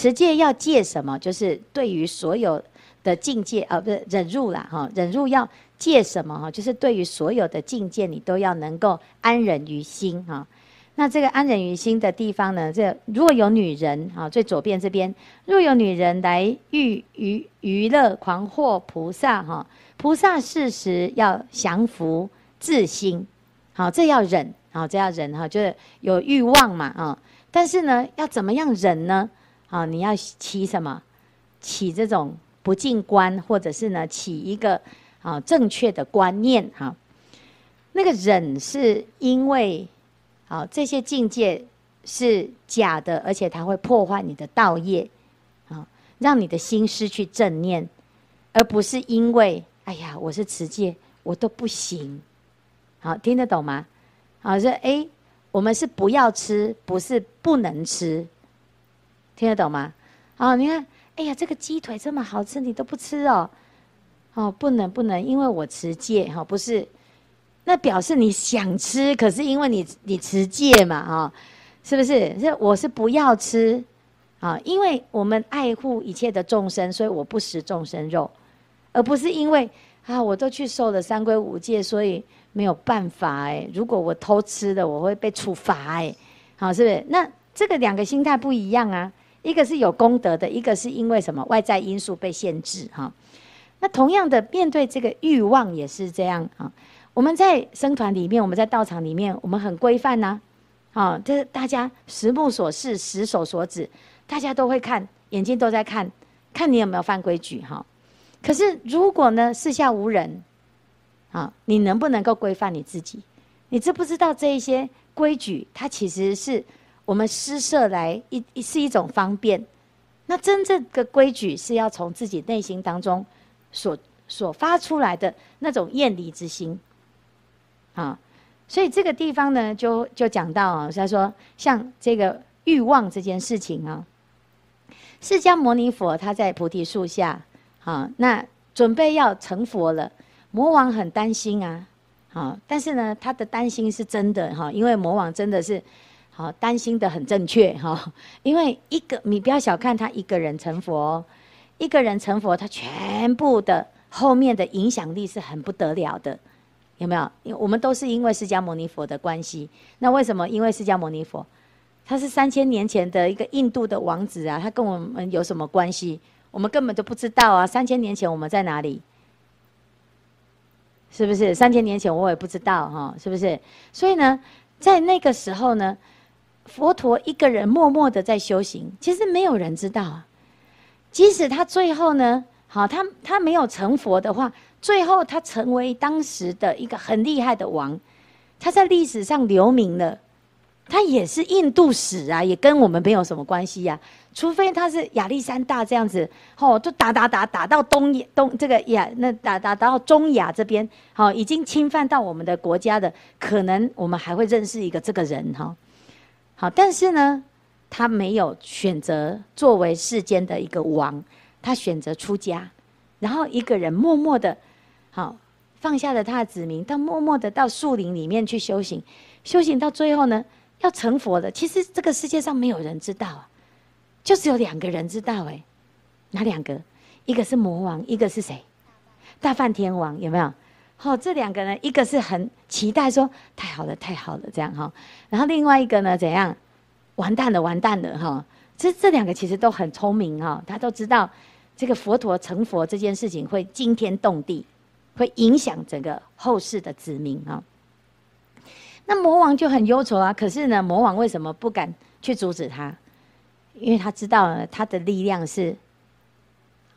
持戒要戒什么？就是对于所有的境界，啊，不是忍辱啦，哈，忍辱要戒什么？哈，就是对于所有的境界，你都要能够安忍于心，哈。那这个安忍于心的地方呢？这如果有女人啊，最左边这边，若有女人来欲娱娱乐狂惑菩萨哈，菩萨事时要降伏自心，好，这要忍，好，这要忍哈，就是有欲望嘛啊。但是呢，要怎么样忍呢？啊，你要起什么？起这种不净观，或者是呢，起一个啊正确的观念哈。那个忍是因为。好，这些境界是假的，而且它会破坏你的道业，啊，让你的心失去正念，而不是因为，哎呀，我是持戒，我都不行。好，听得懂吗？好，说，哎，我们是不要吃，不是不能吃，听得懂吗？好，你看，哎呀，这个鸡腿这么好吃，你都不吃哦，哦，不能不能，因为我持戒，哈，不是。那表示你想吃，可是因为你你持戒嘛，啊，是不是？是我是不要吃，啊，因为我们爱护一切的众生，所以我不食众生肉，而不是因为啊，我都去受了三规五戒，所以没有办法哎。如果我偷吃的，我会被处罚哎，好，是不是？那这个两个心态不一样啊，一个是有功德的，一个是因为什么外在因素被限制哈。那同样的，面对这个欲望也是这样啊。我们在僧团里面，我们在道场里面，我们很规范呐，啊，就是大家十目所视，十手所指，大家都会看，眼睛都在看，看你有没有犯规矩哈。可是如果呢，四下无人，啊，你能不能够规范你自己？你知不知道这一些规矩，它其实是我们施设来一是一种方便。那真正的规矩是要从自己内心当中所所发出来的那种厌离之心。啊，所以这个地方呢，就就讲到啊，他说像这个欲望这件事情啊，释迦牟尼佛他在菩提树下，啊，那准备要成佛了，魔王很担心啊，啊，但是呢，他的担心是真的哈，因为魔王真的是好担心的很正确哈，因为一个你不要小看他一个人成佛，一个人成佛，他全部的后面的影响力是很不得了的。有没有？因为我们都是因为释迦牟尼佛的关系。那为什么？因为释迦牟尼佛，他是三千年前的一个印度的王子啊，他跟我们有什么关系？我们根本都不知道啊！三千年前我们在哪里？是不是？三千年前我也不知道哈，是不是？所以呢，在那个时候呢，佛陀一个人默默的在修行，其实没有人知道啊。即使他最后呢，好，他他没有成佛的话。最后，他成为当时的一个很厉害的王，他在历史上留名了。他也是印度史啊，也跟我们没有什么关系呀、除非他是亚历山大这样子，哦，就打打打打到东东这个亚，那打打打到中亚这边，好，已经侵犯到我们的国家的，可能我们还会认识一个这个人哈。好，但是呢，他没有选择作为世间的一个王，他选择出家，然后一个人默默的。好，放下了他的子民，到默默的到树林里面去修行，修行到最后呢，要成佛的。其实这个世界上没有人知道啊，就只有两个人知道哎，哪两个？一个是魔王，一个是谁？大梵天王有没有？好，这两个呢，一个是很期待说太好了，太好了这样哈，然后另外一个呢，怎样？完蛋了，完蛋了哈。这这两个其实都很聪明哈，他都知道这个佛陀成佛这件事情会惊天动地。会影响整个后世的子民啊。那魔王就很忧愁啊。可是呢，魔王为什么不敢去阻止他？因为他知道呢，他的力量是，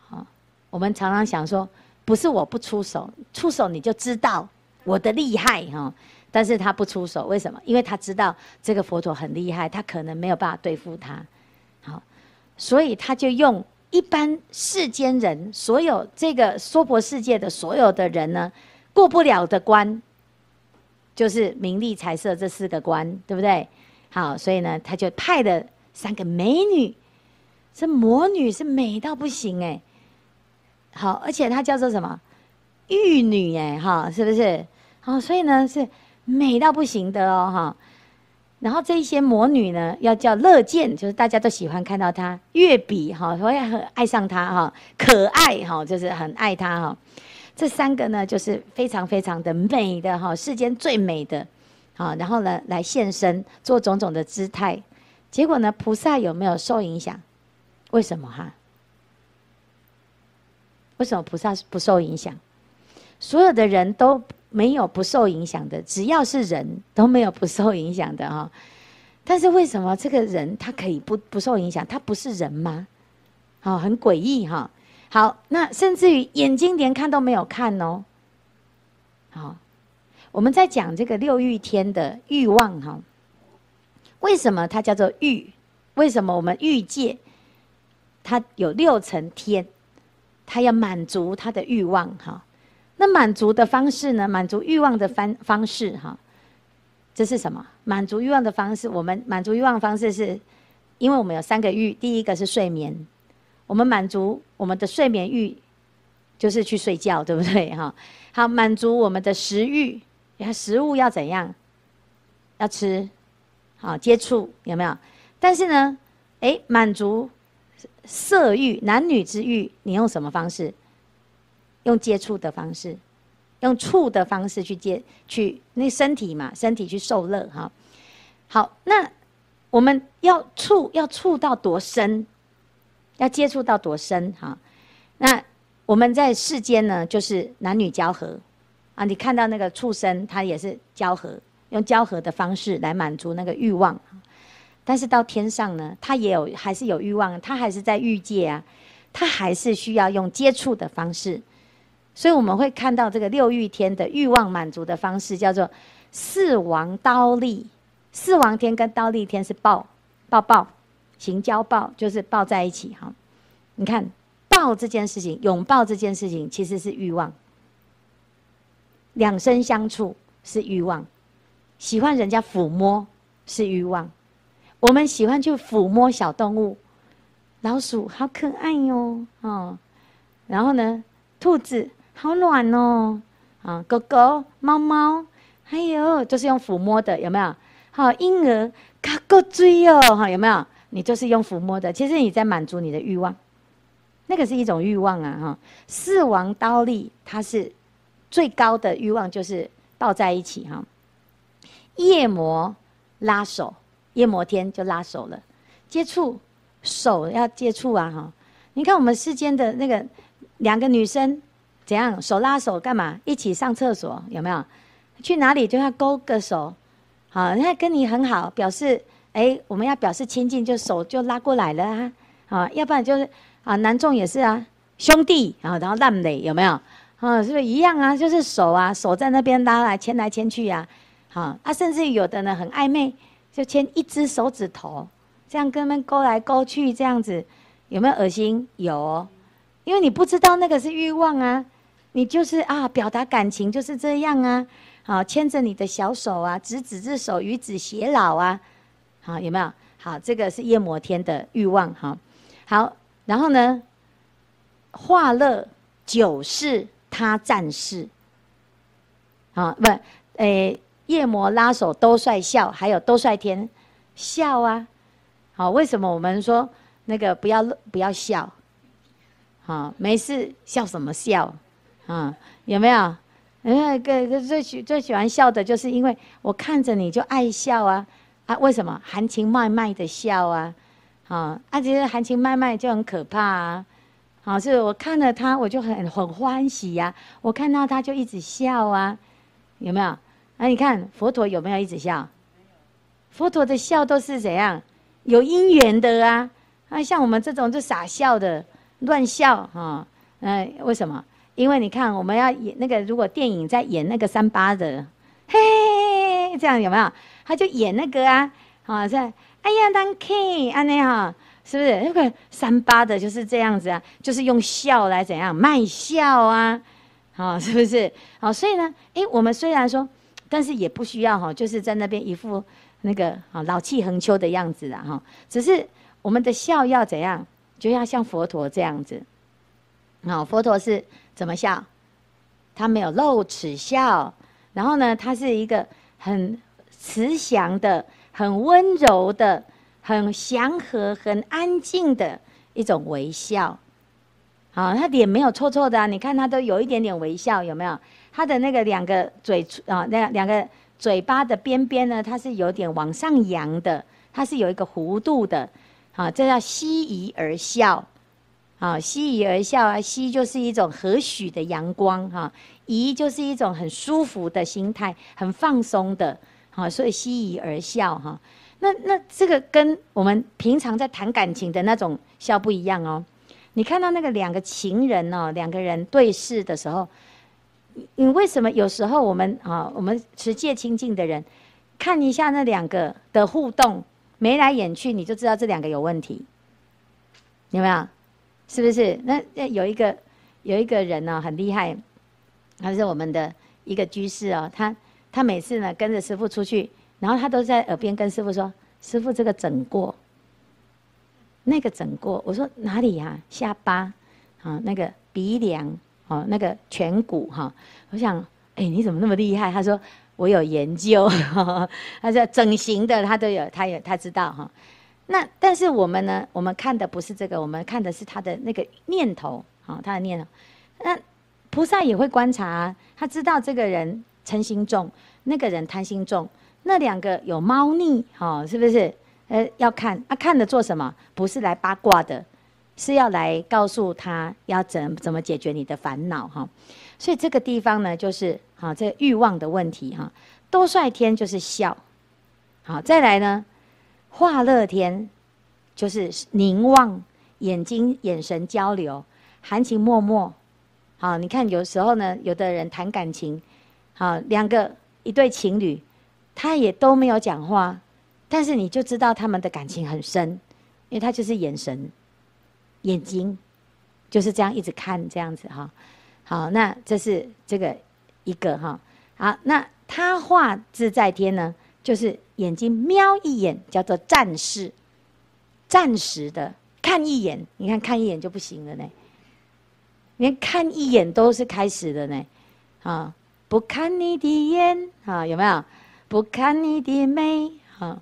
好。我们常常想说，不是我不出手，出手你就知道我的厉害哈。但是他不出手，为什么？因为他知道这个佛陀很厉害，他可能没有办法对付他。好，所以他就用。一般世间人，所有这个娑婆世界的所有的人呢，过不了的关，就是名利财色这四个关，对不对？好，所以呢，他就派了三个美女，这魔女是美到不行哎，好，而且她叫做什么玉女哎，哈，是不是？好，所以呢是美到不行的哦，哈。然后这一些魔女呢，要叫乐见，就是大家都喜欢看到她，月比哈，会很爱上她哈，可爱哈，就是很爱她哈。这三个呢，就是非常非常的美的哈，世间最美的，好，然后呢，来现身做种种的姿态，结果呢，菩萨有没有受影响？为什么哈？为什么菩萨不受影响？所有的人都没有不受影响的，只要是人都没有不受影响的哈。但是为什么这个人他可以不不受影响？他不是人吗？好，很诡异哈。好，那甚至于眼睛连看都没有看哦。好，我们在讲这个六欲天的欲望哈。为什么它叫做欲？为什么我们欲界它有六层天？他要满足他的欲望哈。那满足的方式呢？满足欲望的方方式哈。这是什么？满足欲望的方式，我们满足欲望的方式是，因为我们有三个欲，第一个是睡眠。我们满足我们的睡眠欲，就是去睡觉，对不对？哈，好，满足我们的食欲，食物要怎样？要吃，好接触有没有？但是呢，哎，满足色欲，男女之欲，你用什么方式？用接触的方式，用触的方式去接，去那身体嘛，身体去受乐哈。好，那我们要触，要触到多深？要接触到多深哈？那我们在世间呢，就是男女交合啊。你看到那个畜生，他也是交合，用交合的方式来满足那个欲望。但是到天上呢，他也有，还是有欲望，他还是在欲界啊，他还是需要用接触的方式。所以我们会看到这个六欲天的欲望满足的方式，叫做四王刀立。四王天跟刀立天是抱抱抱。行交抱就是抱在一起哈，你看抱这件事情，拥抱这件事情其实是欲望。两身相处是欲望，喜欢人家抚摸是欲望。我们喜欢去抚摸小动物，老鼠好可爱哟，哦，然后呢，兔子好暖哦，啊，狗狗、猫猫，还有就是用抚摸的，有没有？好，婴儿卡个嘴哦，哈，有没有？你就是用抚摸的，其实你在满足你的欲望，那个是一种欲望啊，哈。四王忉利，它是最高的欲望，就是抱在一起哈。夜魔拉手，夜摩天就拉手了，接触手要接触啊，哈。你看我们世间的那个两个女生怎样手拉手干嘛？一起上厕所有没有？去哪里就要勾个手，好，人家跟你很好，表示。哎，我们要表示亲近，就手就拉过来了啊，啊，要不然就是啊，男众也是啊，兄弟啊，然后烂磊有没有？啊，是不是一样啊？就是手啊，手在那边拉来牵来牵去呀，啊，啊，甚至有的呢很暧昧，就牵一只手指头，这样跟他们勾来勾去，这样子有没有恶心？有哦，因为你不知道那个是欲望啊，你就是啊，表达感情就是这样啊，好，牵着你的小手啊，执子之手，与子偕老啊。好，有没有？好，这个是夜摩天的欲望。哈，好，然后呢，化乐久是他战士。啊，不，诶，夜魔拉手都帅笑，还有都帅天笑啊。好，为什么我们说那个不要不要笑？好，没事，笑什么笑？啊，有没有？嗯，个个最喜最喜欢笑的就是因为我看着你就爱笑啊。啊，为什么含情脉脉的笑啊？啊，啊，其实含情脉脉就很可怕啊！好，是我看了他，我就很很欢喜呀。我看到他就一直笑啊，有没有？啊，你看佛陀有没有一直笑？佛陀的笑都是怎样？有因缘的啊！啊，像我们这种就傻笑的，乱笑啊！嗯，为什么？因为你看，我们要演那个，如果电影在演那个三八的，嘿，这样有没有？他就演那个啊，啊在哎呀，当 K 安内哈，是不是那个三八的就是这样子啊？就是用笑来怎样卖笑啊？好，是不是？好，所以呢，哎，我们虽然说，但是也不需要哈，就是在那边一副那个啊老气横秋的样子啊哈。只是我们的笑要怎样，就要像佛陀这样子。啊，佛陀是怎么笑？他没有露齿笑，然后呢，他是一个很。慈祥的、很温柔的、很祥和、很安静的一种微笑。好，他脸没有臭臭的啊，你看他都有一点点微笑，有没有？他的那个两个嘴啊，那两个嘴巴的边边呢，它是有点往上扬的，它是有一个弧度的。好，这叫希夷而笑。啊，希夷而笑啊，希就是一种和煦的阳光哈，夷就是一种很舒服的心态，很放松的，好，所以希夷而笑哈。那那这个跟我们平常在谈感情的那种笑不一样哦。你看到那个两个情人哦，两个人对视的时候，你为什么有时候我们啊，我们持戒清净的人，看一下那两个的互动，眉来眼去，你就知道这两个有问题，有没有？是不是？那那有一个有一个人呢、哦，很厉害，他是我们的一个居士哦。他他每次呢跟着师父出去，然后他都在耳边跟师父说：“师父，这个整过，那个整过。”我说哪里呀、啊？下巴啊，那个鼻梁哦，那个颧骨哈。我想，哎，你怎么那么厉害？他说我有研究，他说整形的他都有，他有他知道哈。那但是我们呢？我们看的不是这个，我们看的是他的那个念头，好，他的念头。那菩萨也会观察，他知道这个人嗔心重，那个人贪心重，那两个有猫腻，哈，是不是？呃，要看啊，看的做什么？不是来八卦的，是要来告诉他要怎怎么解决你的烦恼，哈。所以这个地方呢，就是好这欲望的问题，哈。多帅天就是笑，好，再来呢。化乐天，就是凝望，眼睛眼神交流，含情脉脉。好，你看有时候呢，有的人谈感情，好，两个一对情侣，他也都没有讲话，但是你就知道他们的感情很深，因为他就是眼神，眼睛就是这样一直看这样子哈。好，那这是这个一个哈。好，那他画自在天呢？就是眼睛瞄一眼，叫做暂时，暂时的看一眼。你看看一眼就不行了呢，连看一眼都是开始的呢。啊，不看你的眼，啊，有没有？不看你的眉，啊，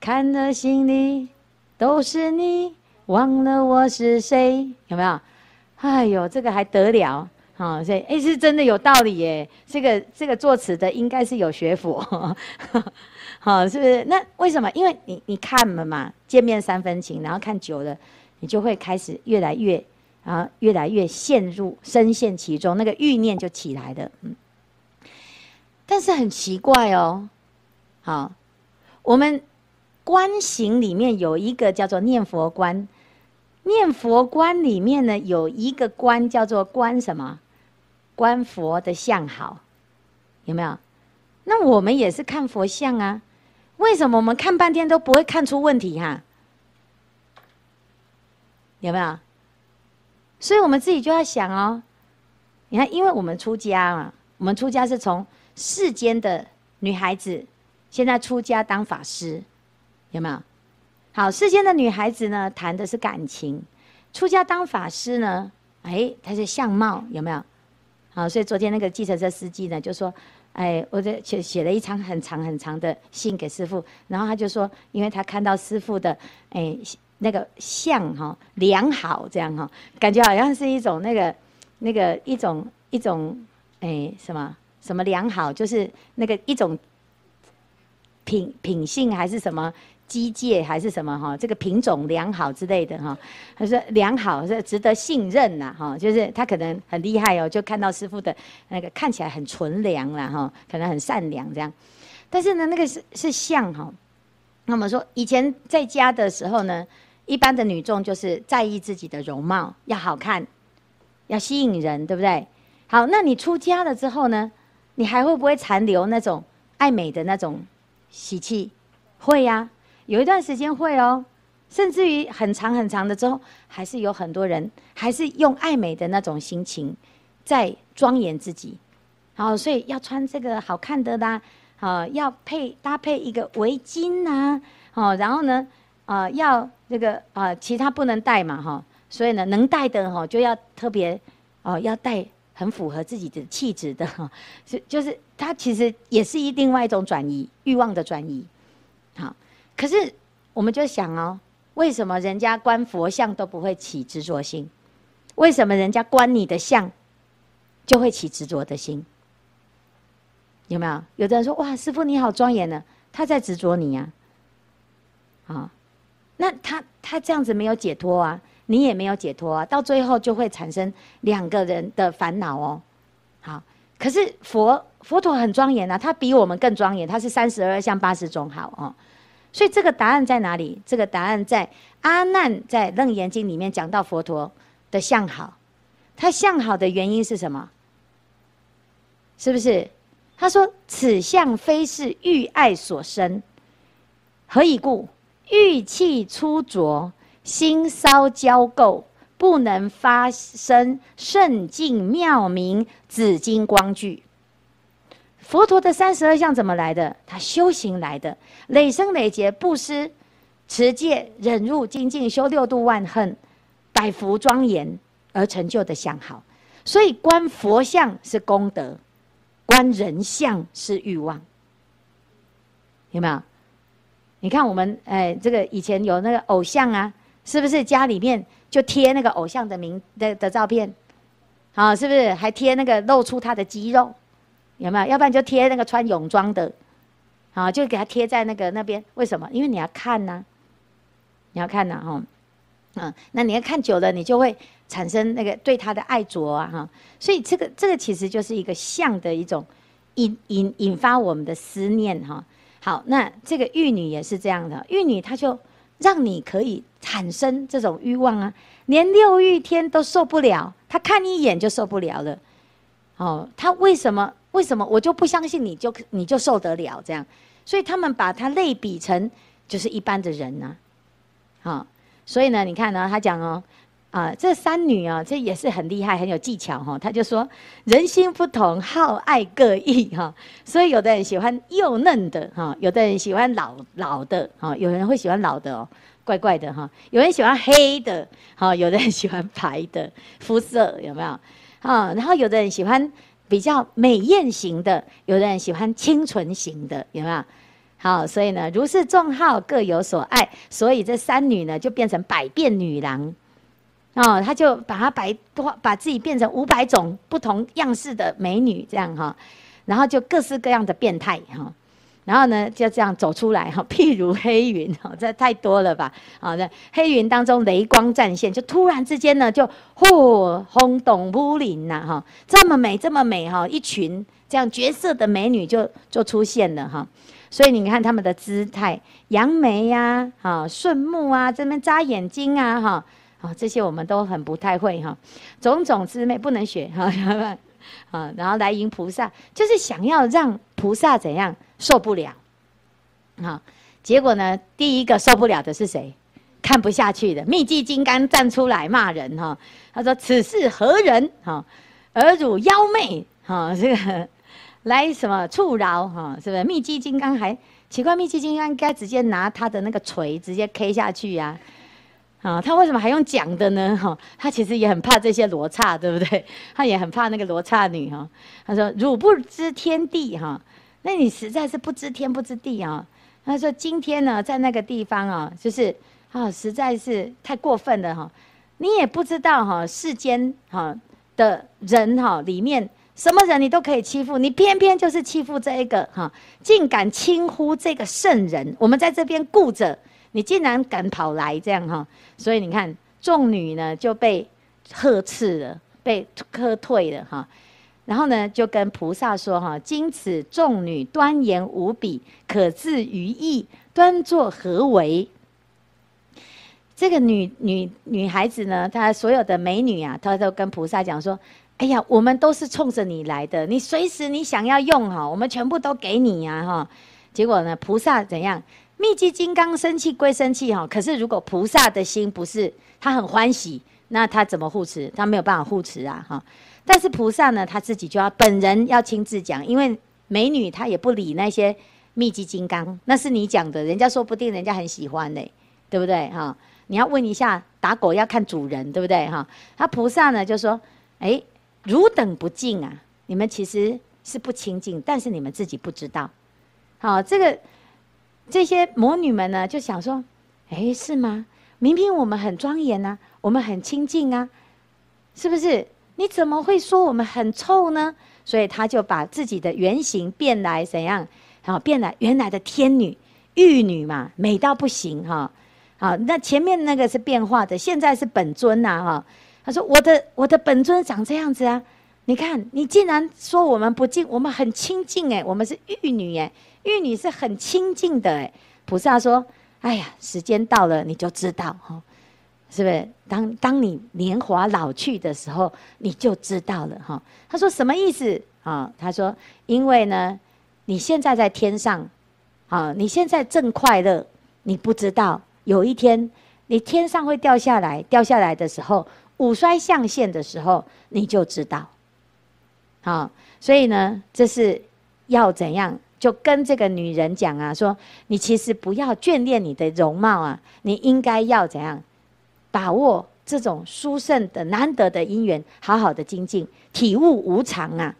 看的心里都是你，忘了我是谁，有没有？哎呦，这个还得了？啊，所以哎，是真的有道理耶。这个这个作词的应该是有学佛。好，是不是？那为什么？因为你你看了嘛，见面三分情，然后看久了，你就会开始越来越啊，越来越陷入深陷其中，那个欲念就起来了。嗯，但是很奇怪哦，好，我们观行里面有一个叫做念佛观，念佛观里面呢有一个观叫做观什么？观佛的相好，有没有？那我们也是看佛像啊。为什么我们看半天都不会看出问题哈？有没有？所以我们自己就要想哦。你看，因为我们出家嘛，我们出家是从世间的女孩子，现在出家当法师，有没有？好，世间的女孩子呢，谈的是感情；出家当法师呢，哎，她是相貌，有没有？好，所以昨天那个计程车司机呢，就说。哎，我这写写了一长很长很长的信给师父，然后他就说，因为他看到师父的哎那个相哈良好这样哈，感觉好像是一种那个那个一种一种哎什么什么良好，就是那个一种品品性还是什么。机械还是什么哈？这个品种良好之类的哈，他说良好是值得信任呐哈，就是他可能很厉害哦，就看到师傅的那个看起来很纯良啦哈，可能很善良这样。但是呢，那个是是像哈。那么说以前在家的时候呢，一般的女众就是在意自己的容貌要好看，要吸引人，对不对？好，那你出家了之后呢，你还会不会残留那种爱美的那种习气？会呀。有一段时间会哦，甚至于很长很长的之后，还是有很多人还是用爱美的那种心情在庄严自己。好，所以要穿这个好看的啦，好，要配搭配一个围巾呐，哦，然后呢，啊，要那个啊，其他不能戴嘛，哈，所以呢，能戴的哈就要特别哦，要戴很符合自己的气质的哈，是就是它其实也是一另外一种转移欲望的转移，好。可是我们就想哦，为什么人家观佛像都不会起执着心？为什么人家观你的像就会起执着的心？有没有？有的人说：“哇，师父你好庄严呢。”他在执着你呀，啊，那他他这样子没有解脱啊，你也没有解脱啊，到最后就会产生两个人的烦恼哦。好，可是佛佛陀很庄严啊，他比我们更庄严，他是三十二相八十种好哦。所以这个答案在哪里？这个答案在阿难在《楞严经》里面讲到佛陀的相好，他相好的原因是什么？是不是？他说：“此相非是欲爱所生，何以故？欲气粗浊，心烧焦垢，不能发生圣净妙明紫金光聚。佛陀的三十二相怎么来的？他修行来的，累生累劫布施、持戒、忍辱、精进、修六度万恨、百福庄严而成就的相好。所以观佛像是功德。”观人相是欲望，有没有？你看我们哎，这个以前有那个偶像啊，是不是家里面就贴那个偶像的名的的照片？啊，是不是还贴那个露出他的肌肉？有没有？要不然就贴那个穿泳装的，啊，就给他贴在那个那边。为什么？因为你要看呐、你要看呐，哈。嗯，那你要看久了，你就会产生那个对他的爱着啊，哈。所以这个这个其实就是一个像的一种引引引发我们的思念哈。好，那这个玉女也是这样的，玉女她就让你可以产生这种欲望啊，连六欲天都受不了，她看一眼就受不了了。哦，她为什么为什么我就不相信你就你就受得了这样？所以他们把它类比成就是一般的人呢，啊。所以呢，你看呢，他讲哦，啊，这三女啊，这也是很厉害，很有技巧哈。他就说，人心不同，好爱各异哈。所以有的人喜欢幼嫩的哈，有的人喜欢老老的哈，有人会喜欢老的哦，怪怪的哈。有人喜欢黑的哈，有的人喜欢白的肤色有没有？啊，然后有的人喜欢比较美艳型的，有的人喜欢清纯型的，有没有？好，所以呢，如是众好各有所爱，所以这三女呢就变成百变女郎，哦，她就把她百多把自己变成五百种不同样式的美女，这样哈，然后就各式各样的变态哈，然后呢就这样走出来哈，譬如黑云哈，这太多了吧？啊，在黑云当中雷光闪现，就突然之间呢就嚯轰动乌林呐哈，这么美这么美哈，一群这样绝色的美女就就出现了哈。所以你看他们的姿态，扬眉呀，哈，顺目啊，这边眨眼睛啊，哈，啊，这些我们都很不太会哈，种种之美不能学哈，啊，然后来迎菩萨，就是想要让菩萨怎样受不了，啊，结果呢，第一个受不了的是谁？看不下去的密积金刚站出来骂人哈，他说：“此是何人？哈，尔汝妖媚哈，这个。”来什么触扰哈？是不是密积金刚还奇怪？密积金刚应该直接拿他的那个锤直接 K 下去呀？啊，他为什么还用讲的呢？哈，他其实也很怕这些罗刹，对不对？他也很怕那个罗刹女哈。他说：“汝不知天地哈，那你实在是不知天不知地啊。”他说：“今天呢，在那个地方啊，就是啊，实在是太过分了哈。你也不知道哈，世间哈的人哈里面。”什么人你都可以欺负，你偏偏就是欺负这一个哈，竟敢轻呼这个圣人。我们在这边顾着，你竟然敢跑来这样哈，所以你看众女呢就被呵斥了，被喝退了哈。然后呢就跟菩萨说哈：今此众女端严无比，可自于意，端坐何为？这个女女女孩子呢，她所有的美女啊，她都跟菩萨讲说。哎呀，我们都是冲着你来的，你随时你想要用哈，我们全部都给你呀哈。结果呢，菩萨怎样？密积金刚生气归生气哈，可是如果菩萨的心不是他很欢喜，那他怎么护持？他没有办法护持啊哈。但是菩萨呢，他自己就要本人要亲自讲，因为美女她也不理那些密集金刚，那是你讲的，人家说不定人家很喜欢呢，对不对哈？你要问一下，打狗要看主人，对不对哈？他菩萨呢就说，哎。汝等不敬啊！你们其实是不清净，但是你们自己不知道。好，这个这些魔女们呢，就想说：“哎，是吗？明明我们很庄严呐，我们很清净啊，是不是？你怎么会说我们很臭呢？”所以他就把自己的原型变来怎样？好，变来原来的天女、玉女嘛，美到不行哈。好，那前面那个是变化的，现在是本尊呐哈。他说：“我的我的本尊长这样子啊，你看你竟然说我们不净，我们很清净哎，我们是玉女哎。”玉女是很清净的哎，菩萨说：“哎呀，时间到了你就知道哈，是不是？当当你年华老去的时候，你就知道了哈。”他说：“什么意思啊？”他说：“因为呢，你现在在天上，啊，你现在正快乐，你不知道有一天你天上会掉下来，掉下来的时候，五衰象限的时候，你就知道。好，所以呢，这是要怎样？”就跟这个女人讲啊，说你其实不要眷恋你的容貌啊，你应该要怎样把握这种殊胜的难得的因缘，好好的精进，体悟无常啊，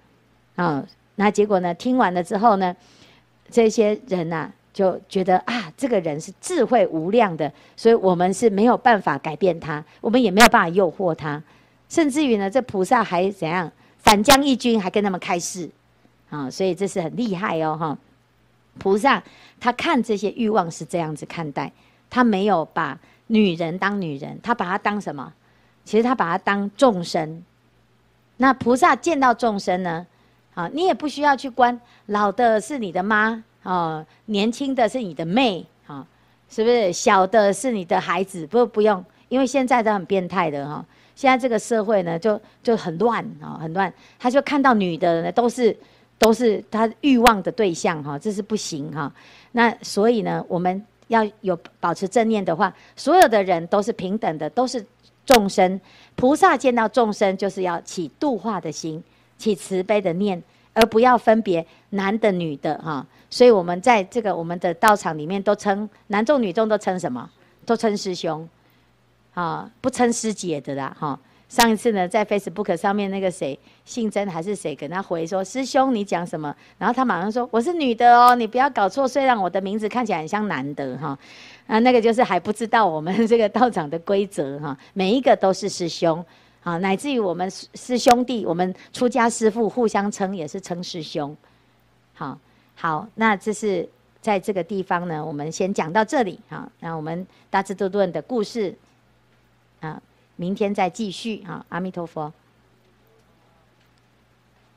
啊，那结果呢？听完了之后呢，这些人呐、啊、就觉得啊，这个人是智慧无量的，所以我们是没有办法改变他，我们也没有办法诱惑他，甚至于呢，这菩萨还怎样反将一军，还跟他们开示。啊，所以这是很厉害哦，哈！菩萨他看这些欲望是这样子看待，他没有把女人当女人，他把她当什么？其实他把她当众生。那菩萨见到众生呢？啊，你也不需要去关，老的是你的妈，啊，年轻的是你的妹，啊，是不是？小的是你的孩子，不不用，因为现在都很变态的哈。现在这个社会呢，就就很乱啊，很乱。他就看到女的呢，都是。都是他欲望的对象哈，这是不行哈。那所以呢，我们要有保持正念的话，所有的人都是平等的，都是众生。菩萨见到众生，就是要起度化的心，起慈悲的念，而不要分别男的女的哈。所以我们在这个我们的道场里面，都称男众女众都称什么？都称师兄，啊，不称师姐的啦哈。上一次呢，在 Facebook 上面那个谁，姓曾还是谁，跟他回说：“师兄，你讲什么？”然后他马上说：“我是女的哦，你不要搞错。虽然我的名字看起来很像男的哈，啊，那个就是还不知道我们这个道场的规则哈。每一个都是师兄，啊，乃至于我们师兄弟，我们出家师父互相称也是称师兄。好，好，那这是在这个地方呢，我们先讲到这里哈。那我们大智度论的故事，啊。明天再继续啊！阿弥陀佛。